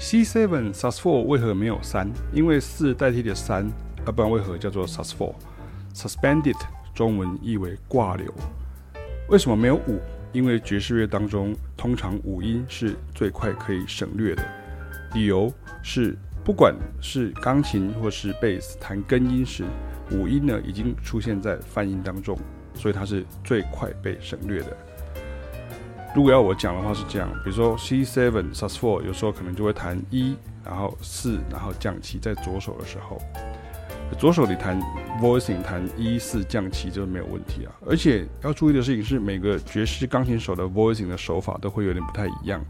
C7 Sus4 为何没有三？因为四代替了三，要不然为何叫做 Sus4？Suspended 中文意为挂留。为什么没有五？因为爵士乐当中通常五音是最快可以省略的。理由是，不管是钢琴或是贝斯弹根音时，五音呢已经出现在泛音当中，所以它是最快被省略的。如果要我讲的话是这样，比如说 C7 Sus4，有时候可能就会弹一，然后四，然后降七，在左手的时候，左手里弹 voicing 弹一四降七就没有问题啊。而且要注意的事情是，每个爵士钢琴手的 voicing 的手法都会有点不太一样，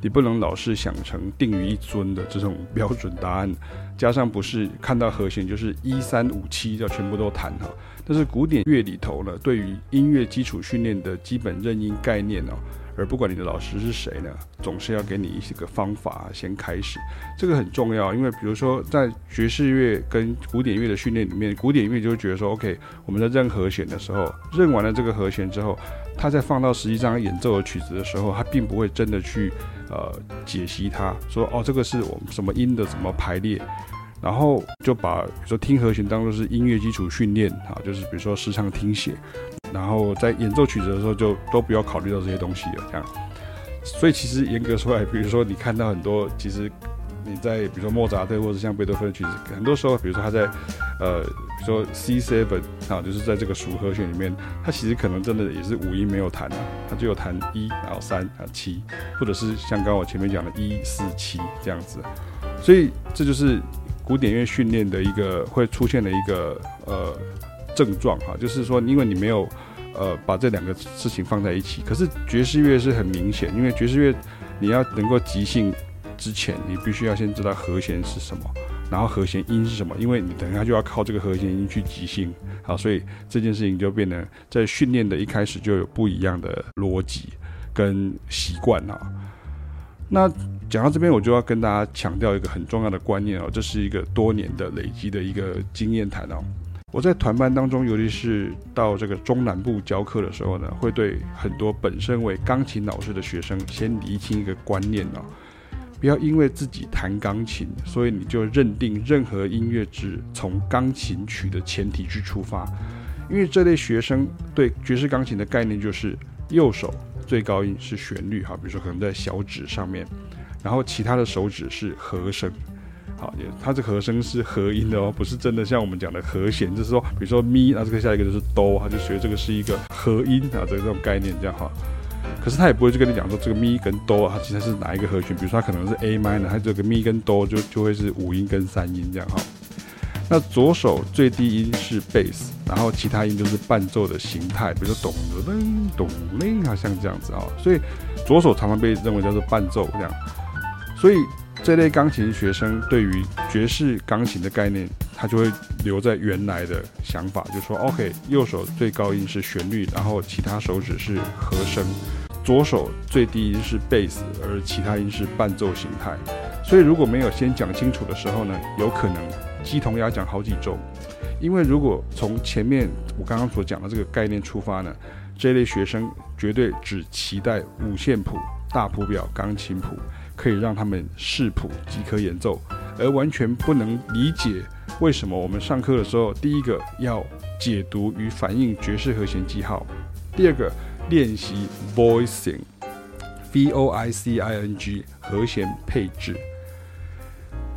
你不能老是想成定于一尊的这种标准答案，加上不是看到和弦就是一三五七要全部都弹哈。但是古典乐里头呢，对于音乐基础训练的基本认音概念哦。而不管你的老师是谁呢，总是要给你一些个方法先开始，这个很重要。因为比如说在爵士乐跟古典乐的训练里面，古典乐就会觉得说，OK，我们在认和弦的时候，认完了这个和弦之后，他在放到实际上演奏的曲子的时候，他并不会真的去呃解析它，说哦，这个是我们什么音的怎么排列。然后就把比如说听和弦当做是音乐基础训练啊，就是比如说时常听写，然后在演奏曲子的时候就都不要考虑到这些东西了，这样。所以其实严格说来，比如说你看到很多，其实你在比如说莫扎特或者像贝多芬的曲子，很多时候比如说他在呃比如说 C7 啊，就是在这个属和弦里面，他其实可能真的也是五音没有弹啊，他就有弹一，然后三啊七，或者是像刚我前面讲的一四七这样子，所以这就是。古典乐训练的一个会出现的一个呃症状哈，就是说，因为你没有呃把这两个事情放在一起。可是爵士乐是很明显，因为爵士乐你要能够即兴之前，你必须要先知道和弦是什么，然后和弦音是什么，因为你等一下就要靠这个和弦音去即兴。好，所以这件事情就变得在训练的一开始就有不一样的逻辑跟习惯哈。那讲到这边，我就要跟大家强调一个很重要的观念哦，这是一个多年的累积的一个经验谈哦。我在团班当中，尤其是到这个中南部教课的时候呢，会对很多本身为钢琴老师的学生先厘清一个观念哦，不要因为自己弹钢琴，所以你就认定任何音乐只从钢琴曲的前提去出发，因为这类学生对爵士钢琴的概念就是右手最高音是旋律哈，比如说可能在小指上面。然后其他的手指是和声，好，也它这和声是和音的哦，不是真的像我们讲的和弦，就是说，比如说咪，那这个下一个就是哆，他就学这个是一个和音啊，这个这种概念这样哈。可是他也不会去跟你讲说这个咪跟哆啊，它其实是哪一个和弦，比如说它可能是 A minor，它这个咪跟哆就就会是五音跟三音这样哈。那左手最低音是贝斯，然后其他音就是伴奏的形态，比如说咚噔咚噔啊，像这样子啊，所以左手常常被认为叫做伴奏这样。所以这类钢琴学生对于爵士钢琴的概念，他就会留在原来的想法，就说 OK，右手最高音是旋律，然后其他手指是和声，左手最低音是贝斯，而其他音是伴奏形态。所以如果没有先讲清楚的时候呢，有可能鸡同鸭讲好几周。因为如果从前面我刚刚所讲的这个概念出发呢，这类学生绝对只期待五线谱、大谱表、钢琴谱。可以让他们视谱即可演奏，而完全不能理解为什么我们上课的时候，第一个要解读与反映爵士和弦记号，第二个练习 voicing，v o i c i n g 和弦配置，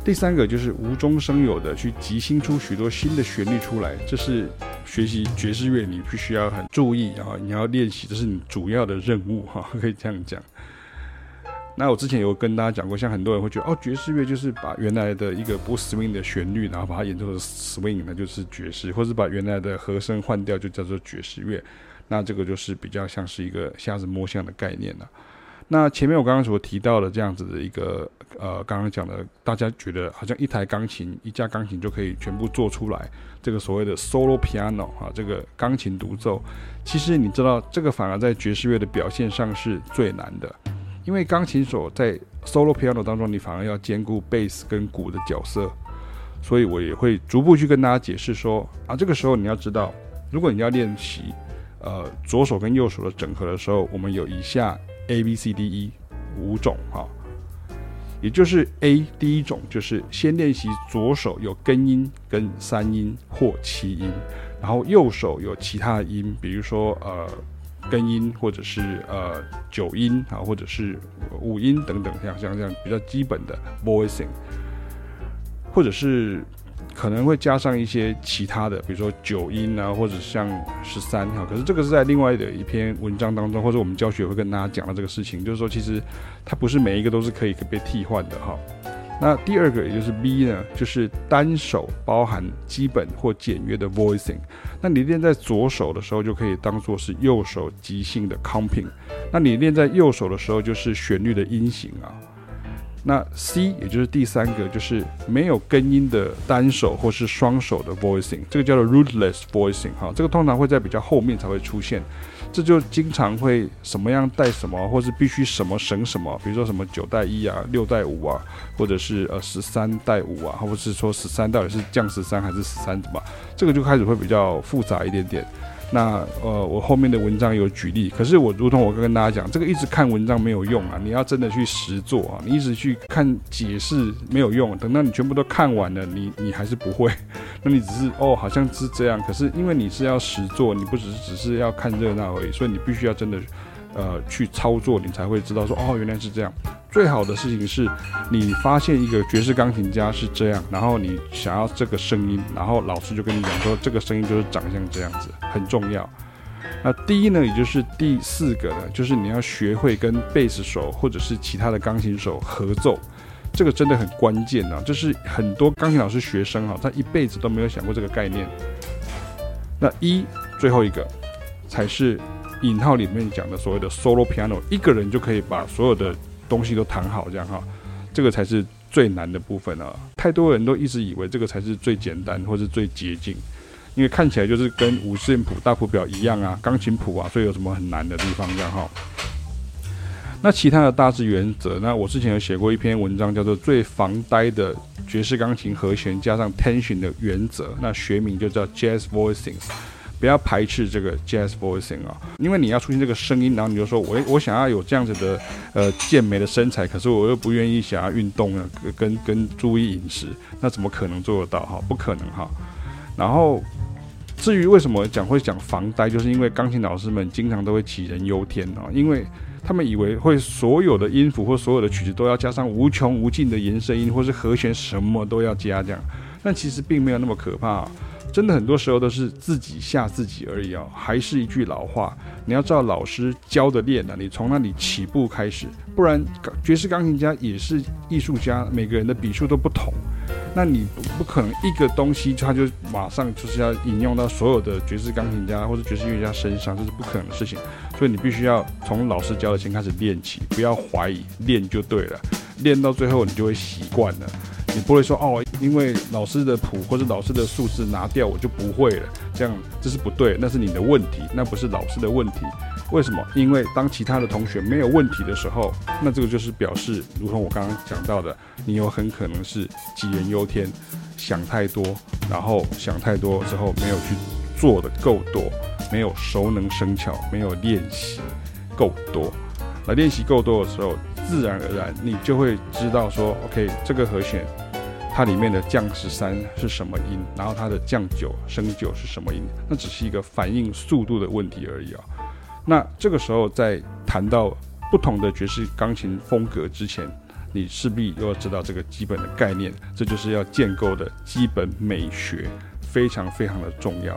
第三个就是无中生有的去即兴出许多新的旋律出来，这是学习爵士乐你必须要很注意啊，你要练习，这是你主要的任务哈，可以这样讲。那我之前有跟大家讲过，像很多人会觉得哦，爵士乐就是把原来的一个不 swing 的旋律，然后把它演奏成 swing，那就是爵士，或是把原来的和声换掉，就叫做爵士乐。那这个就是比较像是一个瞎子摸象的概念了。那前面我刚刚所提到的这样子的一个呃，刚刚讲的，大家觉得好像一台钢琴、一架钢琴就可以全部做出来，这个所谓的 solo piano 啊，这个钢琴独奏，其实你知道，这个反而在爵士乐的表现上是最难的。因为钢琴手在 solo piano 当中，你反而要兼顾贝斯跟鼓的角色，所以我也会逐步去跟大家解释说啊，这个时候你要知道，如果你要练习呃左手跟右手的整合的时候，我们有以下 A B C D E 五种哈。也就是 A 第一种，就是先练习左手有根音跟三音或七音，然后右手有其他音，比如说呃根音或者是呃九音啊，或者是五音等等，像像这样比较基本的 voicing，或者是。可能会加上一些其他的，比如说九音啊，或者像十三哈。可是这个是在另外的一篇文章当中，或者我们教学会跟大家讲到这个事情，就是说其实它不是每一个都是可以被替换的哈。那第二个也就是 B 呢，就是单手包含基本或简约的 voicing。那你练在左手的时候，就可以当做是右手即兴的 comping。那你练在右手的时候，就是旋律的音型啊。那 C 也就是第三个，就是没有根音的单手或是双手的 voicing，这个叫做 rootless voicing 哈，这个通常会在比较后面才会出现，这就经常会什么样带什么，或是必须什么省什么，比如说什么九带一啊，六带五啊，或者是呃十三带五啊，或者是说十三到底是降十三还是十三怎么，这个就开始会比较复杂一点点。那呃，我后面的文章有举例，可是我如同我跟大家讲，这个一直看文章没有用啊，你要真的去实做啊，你一直去看解释没有用，等到你全部都看完了，你你还是不会，那你只是哦，好像是这样，可是因为你是要实做，你不只是只是要看热闹而已，所以你必须要真的。呃，去操作你才会知道说哦，原来是这样。最好的事情是，你发现一个爵士钢琴家是这样，然后你想要这个声音，然后老师就跟你讲说这个声音就是长相这样子，很重要。那第一呢，也就是第四个呢，就是你要学会跟贝斯手或者是其他的钢琴手合奏，这个真的很关键啊。就是很多钢琴老师学生啊，他一辈子都没有想过这个概念。那一最后一个才是。引号里面讲的所谓的 solo piano，一个人就可以把所有的东西都弹好，这样哈，这个才是最难的部分啊！太多人都一直以为这个才是最简单或是最捷径，因为看起来就是跟五线谱、大谱表一样啊，钢琴谱啊，所以有什么很难的地方这样哈？那其他的大致原则，那我之前有写过一篇文章，叫做《最防呆的爵士钢琴和弦加上 tension 的原则》，那学名就叫 jazz voicings。不要排斥这个 jazz voicing 啊，因为你要出现这个声音，然后你就说我我想要有这样子的呃健美的身材，可是我又不愿意想要运动啊，跟跟注意饮食，那怎么可能做得到哈？不可能哈。然后至于为什么讲会讲防呆，就是因为钢琴老师们经常都会杞人忧天啊，因为他们以为会所有的音符或所有的曲子都要加上无穷无尽的延伸音，或是和弦什么都要加这样，但其实并没有那么可怕啊。真的很多时候都是自己吓自己而已啊！还是一句老话，你要照老师教的练啊，你从那里起步开始，不然爵士钢琴家也是艺术家，每个人的笔触都不同，那你不不可能一个东西他就马上就是要引用到所有的爵士钢琴家或者爵士乐家身上，这是不可能的事情。所以你必须要从老师教的先开始练起，不要怀疑，练就对了，练到最后你就会习惯了。你不会说哦，因为老师的谱或者老师的数字拿掉，我就不会了。这样这是不对，那是你的问题，那不是老师的问题。为什么？因为当其他的同学没有问题的时候，那这个就是表示，如同我刚刚讲到的，你有很可能是杞人忧天，想太多，然后想太多之后没有去做的够多，没有熟能生巧，没有练习够多。来练习够多的时候，自然而然你就会知道说，OK，这个和弦它里面的降十三是什么音，然后它的降九升九是什么音，那只是一个反应速度的问题而已啊。那这个时候在谈到不同的爵士钢琴风格之前，你势必又要知道这个基本的概念，这就是要建构的基本美学，非常非常的重要。